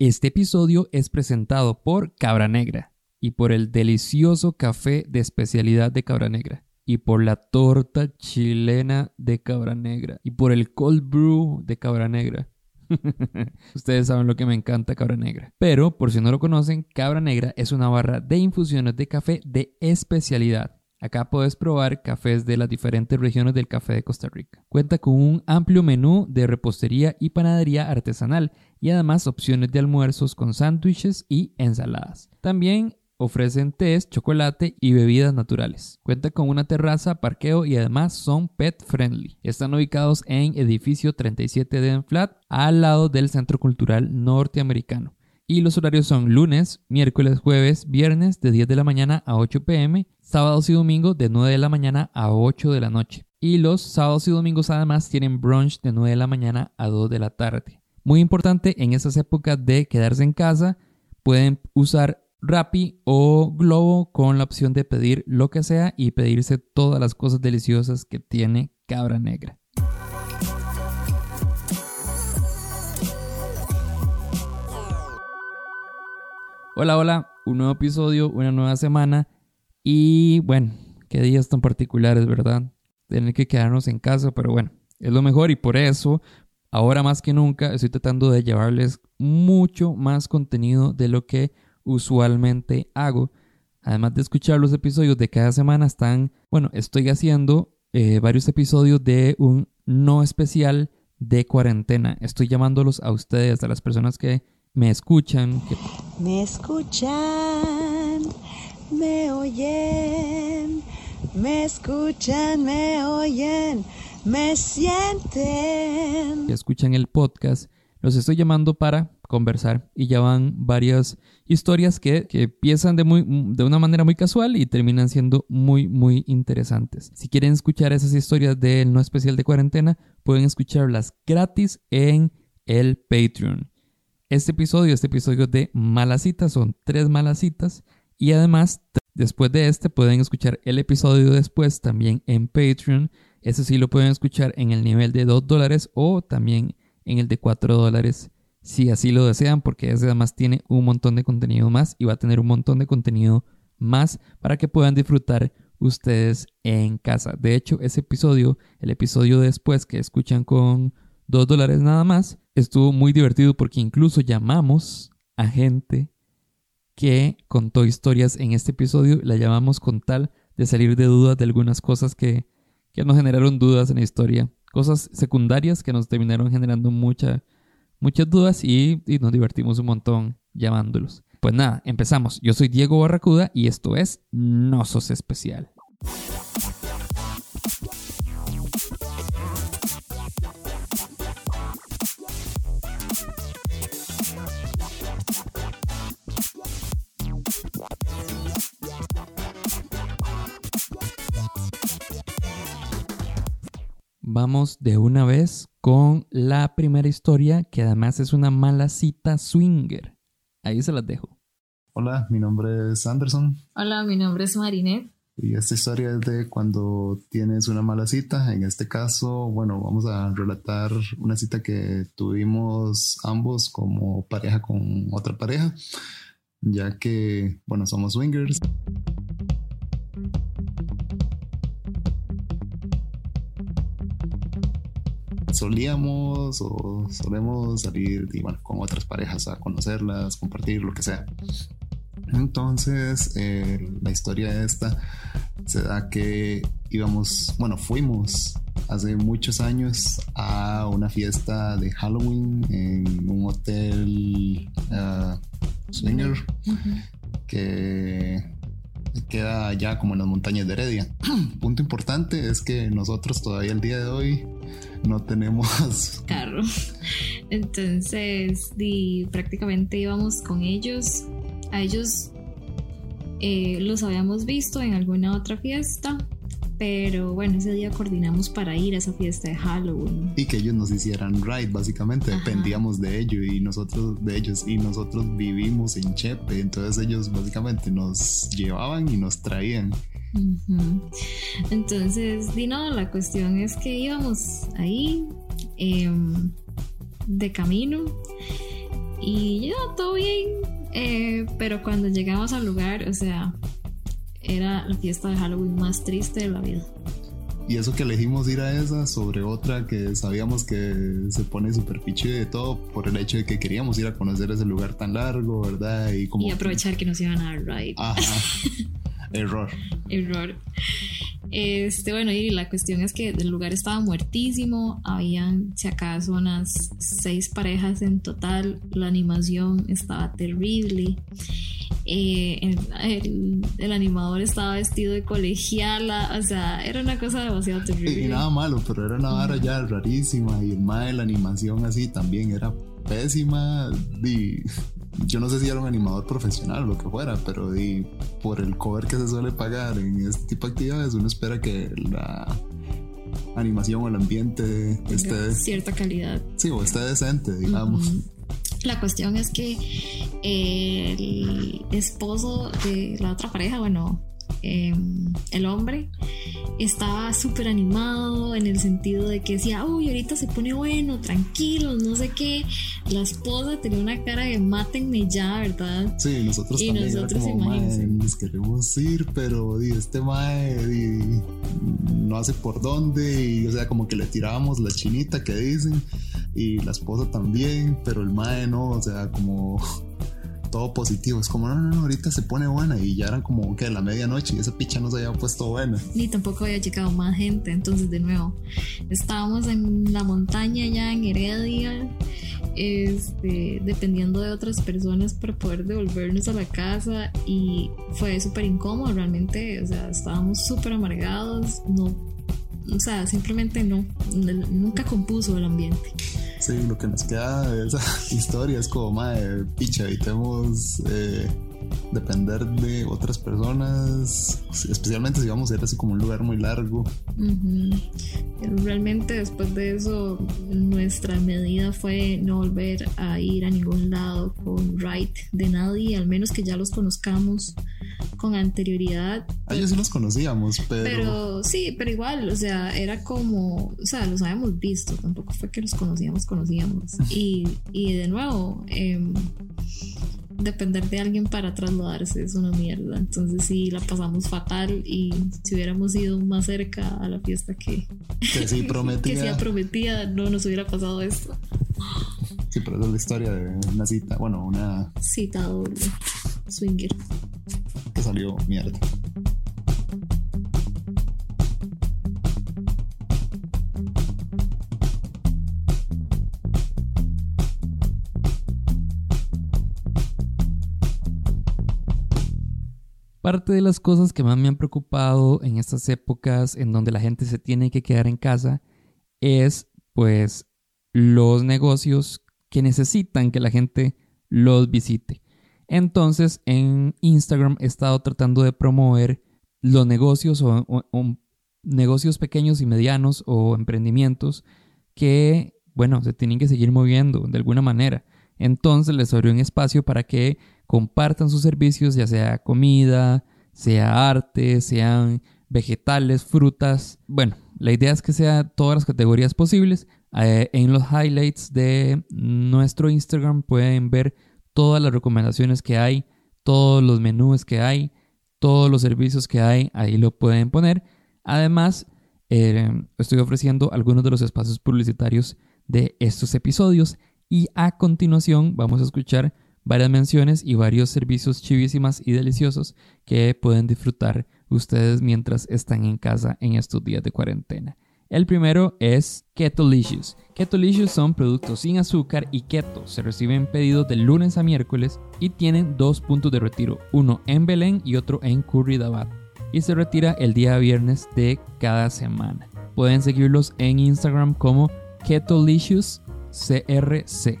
Este episodio es presentado por Cabra Negra y por el delicioso café de especialidad de Cabra Negra y por la torta chilena de Cabra Negra y por el cold brew de Cabra Negra. Ustedes saben lo que me encanta Cabra Negra. Pero, por si no lo conocen, Cabra Negra es una barra de infusiones de café de especialidad. Acá puedes probar cafés de las diferentes regiones del café de Costa Rica. Cuenta con un amplio menú de repostería y panadería artesanal y además opciones de almuerzos con sándwiches y ensaladas. También ofrecen tés, chocolate y bebidas naturales. Cuenta con una terraza, parqueo y además son pet friendly. Están ubicados en edificio 37 de Flat, al lado del Centro Cultural Norteamericano. Y los horarios son lunes, miércoles, jueves, viernes de 10 de la mañana a 8 pm, sábados y domingos de 9 de la mañana a 8 de la noche. Y los sábados y domingos además tienen brunch de 9 de la mañana a 2 de la tarde. Muy importante en esas épocas de quedarse en casa, pueden usar Rappi o Globo con la opción de pedir lo que sea y pedirse todas las cosas deliciosas que tiene Cabra Negra. Hola, hola, un nuevo episodio, una nueva semana y bueno, qué días tan particulares, ¿verdad? Tener que quedarnos en casa, pero bueno, es lo mejor y por eso, ahora más que nunca, estoy tratando de llevarles mucho más contenido de lo que usualmente hago. Además de escuchar los episodios de cada semana, están, bueno, estoy haciendo eh, varios episodios de un no especial de cuarentena. Estoy llamándolos a ustedes, a las personas que me escuchan. Me escuchan, me oyen, me escuchan, me oyen, me sienten. Escuchan el podcast. Los estoy llamando para conversar y ya van varias historias que, que empiezan de, muy, de una manera muy casual y terminan siendo muy, muy interesantes. Si quieren escuchar esas historias del no especial de cuarentena, pueden escucharlas gratis en el Patreon. Este episodio, este episodio de Malas Citas, son tres malas citas y además después de este pueden escuchar el episodio después también en Patreon. Ese sí lo pueden escuchar en el nivel de 2 dólares o también en el de 4 dólares si así lo desean porque ese además tiene un montón de contenido más y va a tener un montón de contenido más para que puedan disfrutar ustedes en casa. De hecho, ese episodio, el episodio después que escuchan con 2 dólares nada más, estuvo muy divertido porque incluso llamamos a gente que contó historias en este episodio, la llamamos con tal de salir de dudas de algunas cosas que, que nos generaron dudas en la historia, cosas secundarias que nos terminaron generando mucha, muchas dudas y, y nos divertimos un montón llamándolos. Pues nada, empezamos. Yo soy Diego Barracuda y esto es No Sos Especial. Vamos de una vez con la primera historia, que además es una mala cita swinger. Ahí se las dejo. Hola, mi nombre es Anderson. Hola, mi nombre es Marinette. Y esta historia es de cuando tienes una mala cita. En este caso, bueno, vamos a relatar una cita que tuvimos ambos como pareja con otra pareja, ya que, bueno, somos swingers. Solíamos o solemos salir y, bueno, con otras parejas a conocerlas, compartir, lo que sea. Entonces, eh, la historia esta se da que íbamos, bueno, fuimos hace muchos años a una fiesta de Halloween en un hotel uh, swinger que queda ya como en las montañas de Heredia. Punto importante es que nosotros todavía el día de hoy no tenemos carro. Entonces, prácticamente íbamos con ellos. A ellos eh, los habíamos visto en alguna otra fiesta, pero bueno, ese día coordinamos para ir a esa fiesta de Halloween. Y que ellos nos hicieran ride, básicamente, dependíamos de ellos y nosotros de ellos y nosotros vivimos en Chepe, entonces ellos básicamente nos llevaban y nos traían. Entonces, di no, la cuestión es que íbamos ahí em, de camino y ya, todo bien. Eh, pero cuando llegamos al lugar, o sea, era la fiesta de Halloween más triste de la vida. Y eso que elegimos ir a esa sobre otra que sabíamos que se pone súper piche de todo por el hecho de que queríamos ir a conocer ese lugar tan largo, ¿verdad? Y, como y aprovechar que nos iban a dar ride. Ajá. Error. Error. Este, bueno, y la cuestión es que el lugar estaba muertísimo, habían, si acaso, unas seis parejas en total, la animación estaba terrible, eh, el, animador estaba vestido de colegiala, o sea, era una cosa demasiado terrible. Y nada malo, pero era una vara ya rarísima, y el mae, la animación así también era pésima, y yo no sé si era un animador profesional o lo que fuera, pero por el cover que se suele pagar en este tipo de actividades, uno espera que la animación o el ambiente esté de cierta calidad. Sí, o esté decente, digamos. La cuestión es que el esposo de la otra pareja, bueno, Em, el hombre estaba súper animado en el sentido de que decía, uy, ahorita se pone bueno, tranquilo, no sé qué. La esposa tenía una cara de mátenme ya, ¿verdad? Sí, nosotros y también nosotros nos queremos ir, pero este mae no hace por dónde y o sea, como que le tirábamos la chinita que dicen y la esposa también, pero el mae no, o sea, como todo positivo. Es como, no, no, no, ahorita se pone buena. Y ya eran como que la medianoche y esa picha no se había puesto buena. Ni tampoco había llegado más gente. Entonces, de nuevo, estábamos en la montaña ya en Heredia, este, dependiendo de otras personas para poder devolvernos a la casa. Y fue súper incómodo realmente. O sea, estábamos súper amargados. No, o sea, simplemente no. Nunca compuso el ambiente. Sí, lo que nos queda de esa historia es como, madre, picha, evitemos eh, depender de otras personas, especialmente si vamos a ir así como un lugar muy largo. Realmente después de eso, nuestra medida fue no volver a ir a ningún lado con Wright de nadie, al menos que ya los conozcamos con anterioridad. Ah, ellos sí los conocíamos, pero... Pero sí, pero igual, o sea, era como, o sea, los habíamos visto, tampoco fue que los conocíamos, conocíamos. y, y de nuevo, eh, depender de alguien para trasladarse es una mierda. Entonces sí, la pasamos fatal y si hubiéramos ido más cerca a la fiesta que, que sí prometía, que sí prometía no nos hubiera pasado esto. Sí, pero es la historia de una cita, bueno, una cita doble, swinger. Salió mierda. Parte de las cosas que más me han preocupado en estas épocas en donde la gente se tiene que quedar en casa es pues los negocios que necesitan que la gente los visite. Entonces en Instagram he estado tratando de promover los negocios o, negocios pequeños y medianos o emprendimientos que, bueno, se tienen que seguir moviendo de alguna manera. Entonces les abrió un espacio para que compartan sus servicios, ya sea comida, sea arte, sean vegetales, frutas. Bueno, la idea es que sea todas las categorías posibles. Eh, en los highlights de nuestro Instagram pueden ver todas las recomendaciones que hay, todos los menús que hay, todos los servicios que hay, ahí lo pueden poner. Además, eh, estoy ofreciendo algunos de los espacios publicitarios de estos episodios y a continuación vamos a escuchar varias menciones y varios servicios chivísimas y deliciosos que pueden disfrutar ustedes mientras están en casa en estos días de cuarentena. El primero es Ketolicious. Ketolicious son productos sin azúcar y keto. Se reciben pedidos de lunes a miércoles y tienen dos puntos de retiro, uno en Belén y otro en Curridabat. Y se retira el día viernes de cada semana. Pueden seguirlos en Instagram como Ketolicious CRC.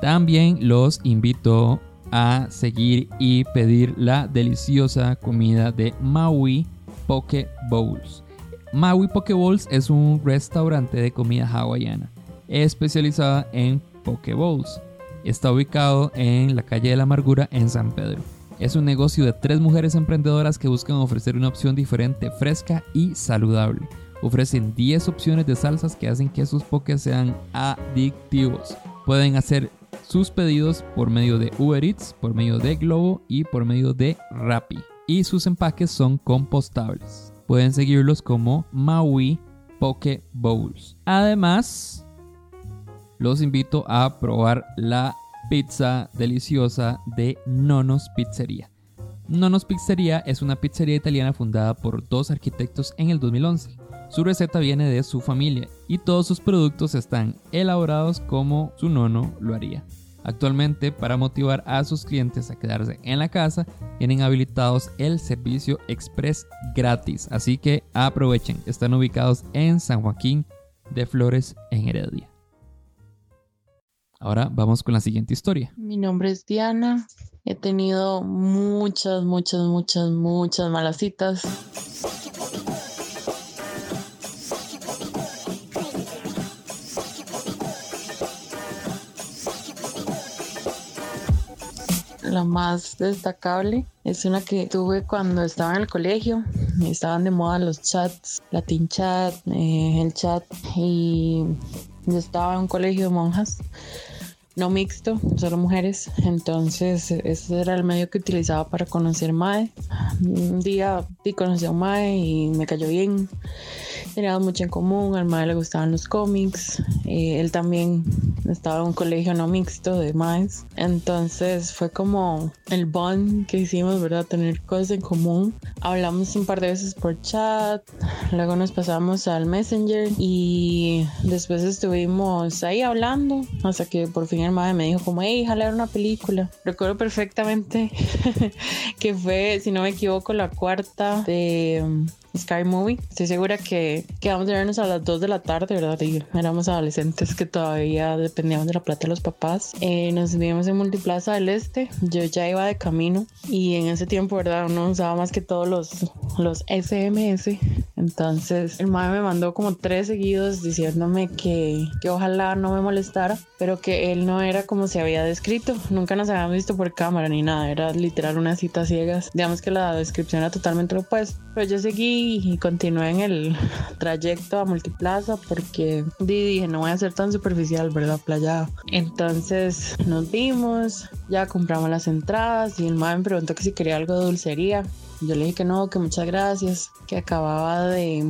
También los invito a seguir y pedir la deliciosa comida de Maui Poke Bowls. Maui Poke Bowls es un restaurante de comida hawaiana especializada en Poke Bowls. Está ubicado en la calle de la Amargura en San Pedro. Es un negocio de tres mujeres emprendedoras que buscan ofrecer una opción diferente, fresca y saludable. Ofrecen 10 opciones de salsas que hacen que sus pokés sean adictivos. Pueden hacer sus pedidos por medio de Uber Eats, por medio de Globo y por medio de Rappi. Y sus empaques son compostables. Pueden seguirlos como Maui Poke Bowls. Además, los invito a probar la pizza deliciosa de Nonos Pizzería. Nonos Pizzería es una pizzería italiana fundada por dos arquitectos en el 2011. Su receta viene de su familia y todos sus productos están elaborados como su nono lo haría. Actualmente, para motivar a sus clientes a quedarse en la casa, tienen habilitados el servicio express gratis. Así que aprovechen, están ubicados en San Joaquín de Flores, en Heredia. Ahora vamos con la siguiente historia. Mi nombre es Diana. He tenido muchas, muchas, muchas, muchas malas citas. La más destacable es una que tuve cuando estaba en el colegio. Estaban de moda los chats, Latin chat, eh, el chat. Y yo estaba en un colegio de monjas no mixto, solo mujeres. Entonces, ese era el medio que utilizaba para conocer Mae. Un día conocí a Mae y me cayó bien. Teníamos mucho en común. Al Mae le gustaban los cómics. Eh, él también estaba en un colegio no mixto de. Entonces, fue como el bond que hicimos, ¿verdad? Tener cosas en común. Hablamos un par de veces por chat. Luego nos pasamos al Messenger y después estuvimos ahí hablando hasta que por fin el me dijo como, hey, jalar una película. Recuerdo perfectamente que fue, si no me equivoco, la cuarta de Sky Movie. Estoy segura que, que vamos a vernos a las 2 de la tarde, ¿verdad? Y éramos adolescentes que todavía dependíamos de la plata de los papás. Eh, nos vimos en Multiplaza del Este. Yo ya iba de camino y en ese tiempo, ¿verdad? Uno usaba más que todos los, los SMS. Entonces, el madre me mandó como tres seguidos diciéndome que, que ojalá no me molestara, pero que él no era como se había descrito. Nunca nos habíamos visto por cámara ni nada. Era literal una cita ciegas. Digamos que la descripción era totalmente lo opuesto. Pero yo seguí y continué en el trayecto a Multiplaza porque dije, no voy a ser tan superficial, ¿verdad? Playa. Entonces nos vimos, ya compramos las entradas y el madre me preguntó que si quería algo de dulcería. Yo le dije que no, que muchas gracias, que acababa de,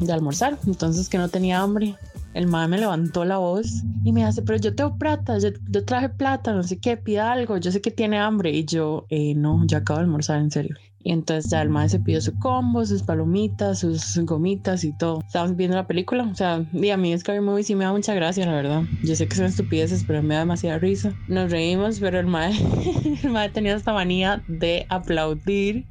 de almorzar, entonces que no tenía hambre. El madre me levantó la voz y me hace, pero yo tengo plata, yo, traje plata, no sé qué, pida algo, yo sé que tiene hambre. Y yo, eh, no, ya acabo de almorzar, en serio. Y entonces ya el madre se pidió su combo, sus palomitas, sus gomitas y todo. Estábamos viendo la película, o sea, y a mí Scary Movie sí me da mucha gracia, la verdad. Yo sé que son estupideces, pero me da demasiada risa. Nos reímos, pero el madre tenía esta manía de aplaudir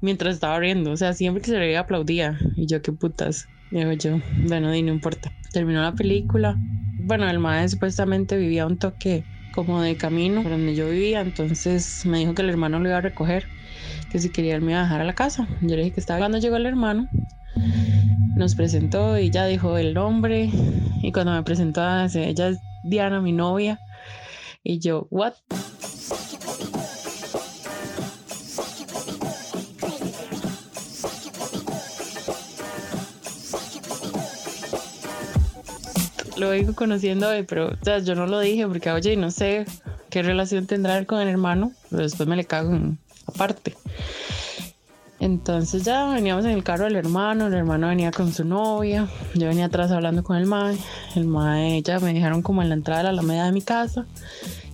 mientras estaba riendo. O sea, siempre que se reía aplaudía. Y yo, qué putas. Digo yo, bueno, y no importa. Terminó la película. Bueno, el madre supuestamente vivía un toque como de camino por donde yo vivía, entonces me dijo que el hermano lo iba a recoger, que si quería él me iba a dejar a la casa. Yo le dije que estaba. Cuando llegó el hermano, nos presentó y ya dijo el nombre. Y cuando me presentó, ella es Diana, mi novia. Y yo, ¿what? lo vengo conociendo hoy, pero yo no lo dije porque, oye, no sé qué relación tendrá con el hermano, pero después me le cago en, aparte. Entonces ya veníamos en el carro del hermano, el hermano venía con su novia, yo venía atrás hablando con el mae, el mae ya me dejaron como en la entrada de la alameda de mi casa,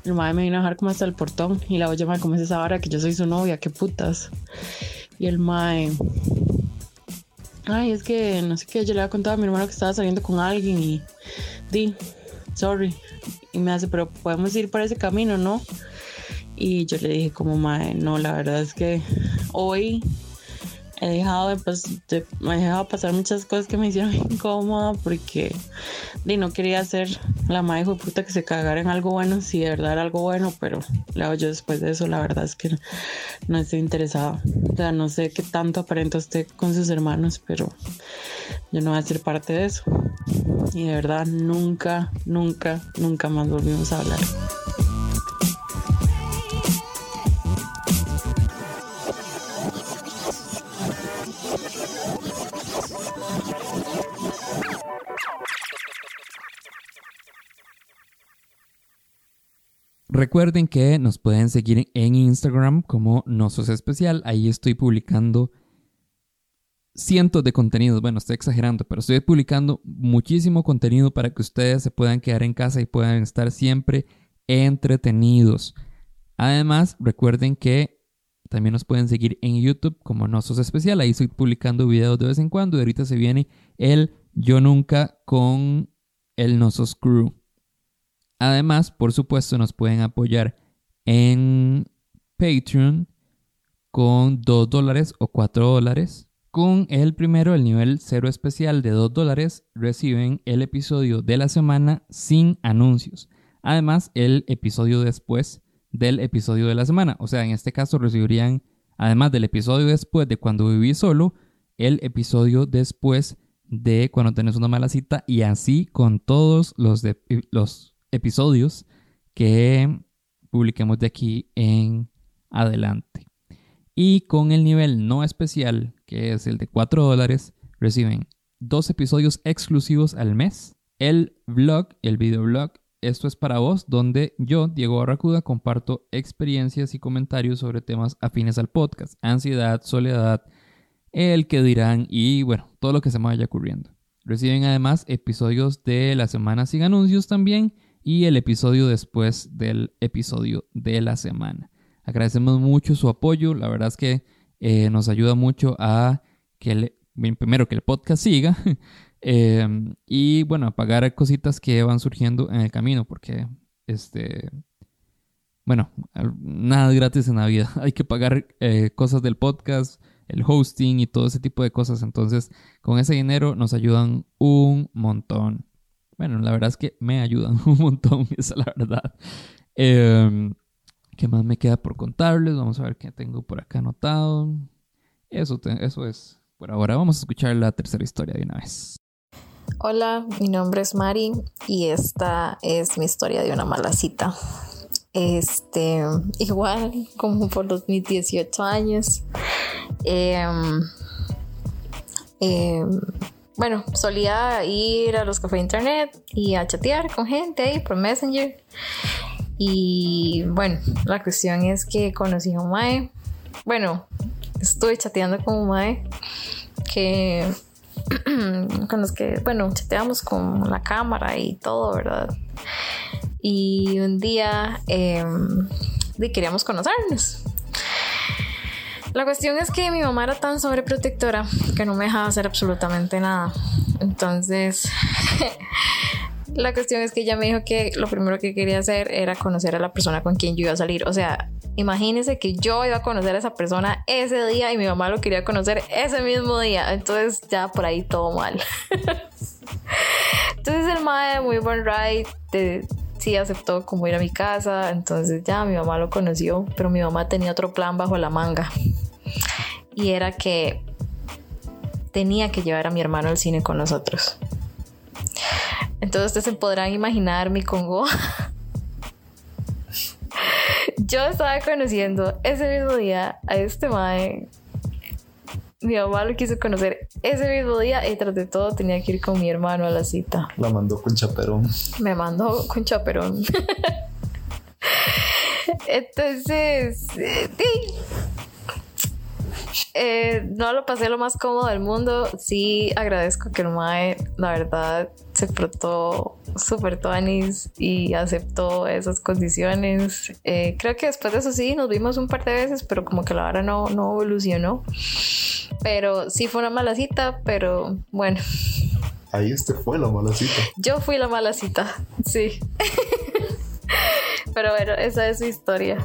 el mae me vino a dejar como hasta el portón y la oye, mae, ¿cómo es esa hora que yo soy su novia? ¿Qué putas? Y el mae, ay, es que no sé qué, yo le había contado a mi hermano que estaba saliendo con alguien y di, sorry. Y me hace, pero podemos ir por ese camino, ¿no? Y yo le dije como, mae, no, la verdad es que hoy he dejado de, pues, me he dejado pasar muchas cosas que me hicieron incómoda porque di, no quería ser la madre de puta que se cagara en algo bueno, si de verdad era algo bueno, pero luego yo después de eso la verdad es que no estoy interesada. O sea, no sé qué tanto aparenta usted con sus hermanos, pero yo no voy a ser parte de eso. Y de verdad nunca, nunca, nunca más volvimos a hablar. Recuerden que nos pueden seguir en Instagram como Nosos Especial. Ahí estoy publicando cientos de contenidos. Bueno, estoy exagerando, pero estoy publicando muchísimo contenido para que ustedes se puedan quedar en casa y puedan estar siempre entretenidos. Además, recuerden que también nos pueden seguir en YouTube como Nosos Especial. Ahí estoy publicando videos de vez en cuando. Y ahorita se viene el Yo Nunca con el Nosos Crew. Además, por supuesto, nos pueden apoyar en Patreon con 2 dólares o 4 dólares. Con el primero, el nivel cero especial de 2 dólares, reciben el episodio de la semana sin anuncios. Además, el episodio después del episodio de la semana. O sea, en este caso recibirían, además del episodio después de cuando viví solo, el episodio después de cuando tenés una mala cita y así con todos los, de, los episodios que publiquemos de aquí en adelante. Y con el nivel no especial, que es el de 4 dólares, reciben dos episodios exclusivos al mes, el vlog, el videoblog, esto es para vos, donde yo, Diego Barracuda, comparto experiencias y comentarios sobre temas afines al podcast, ansiedad, soledad, el que dirán y bueno, todo lo que se me vaya ocurriendo. Reciben además episodios de la semana sin anuncios también y el episodio después del episodio de la semana. Agradecemos mucho su apoyo, la verdad es que eh, nos ayuda mucho a que el, primero que el podcast siga em, y bueno, a pagar cositas que van surgiendo en el camino porque este bueno, nada es gratis en la vida, hay que pagar eh, cosas del podcast, el hosting y todo ese tipo de cosas, entonces con ese dinero nos ayudan un montón. Bueno, la verdad es que me ayudan un montón, esa es la verdad. Em, ¿Qué más me queda por contarles? Vamos a ver qué tengo por acá anotado. Eso, eso es por ahora. Vamos a escuchar la tercera historia de una vez. Hola, mi nombre es Mari y esta es mi historia de una mala cita. Este, igual como por los mis 18 años. Em, em, bueno, solía ir a los cafés de internet y a chatear con gente ahí por Messenger. Y bueno, la cuestión es que conocí a un Mae. Bueno, estuve chateando con un Mae que con los que, bueno, chateamos con la cámara y todo, ¿verdad? Y un día eh, queríamos conocernos. La cuestión es que mi mamá era tan sobreprotectora que no me dejaba hacer absolutamente nada. Entonces, la cuestión es que ella me dijo que lo primero que quería hacer era conocer a la persona con quien yo iba a salir. O sea, imagínense que yo iba a conocer a esa persona ese día y mi mamá lo quería conocer ese mismo día. Entonces, ya por ahí todo mal. Entonces, el mae, muy buen ride, sí aceptó como ir a mi casa. Entonces, ya mi mamá lo conoció, pero mi mamá tenía otro plan bajo la manga y era que tenía que llevar a mi hermano al cine con nosotros. Entonces ustedes se podrán imaginar mi Congo. Yo estaba conociendo ese mismo día a este mae. Mi mamá lo quiso conocer ese mismo día y tras de todo tenía que ir con mi hermano a la cita. La mandó con chaperón. Me mandó con chaperón. Entonces, eh, sí, eh, no lo pasé lo más cómodo del mundo. Sí, agradezco que el Mae, la verdad, se frotó súper tuanis y aceptó esas condiciones. Eh, creo que después de eso sí, nos vimos un par de veces, pero como que la hora no, no evolucionó. Pero sí fue una mala cita, pero bueno. Ahí este fue la mala cita. Yo fui la mala cita, sí. pero bueno, esa es su historia.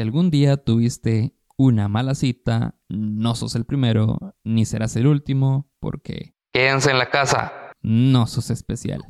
Si algún día tuviste una mala cita, no sos el primero, ni serás el último, porque... Quédense en la casa. No sos especial.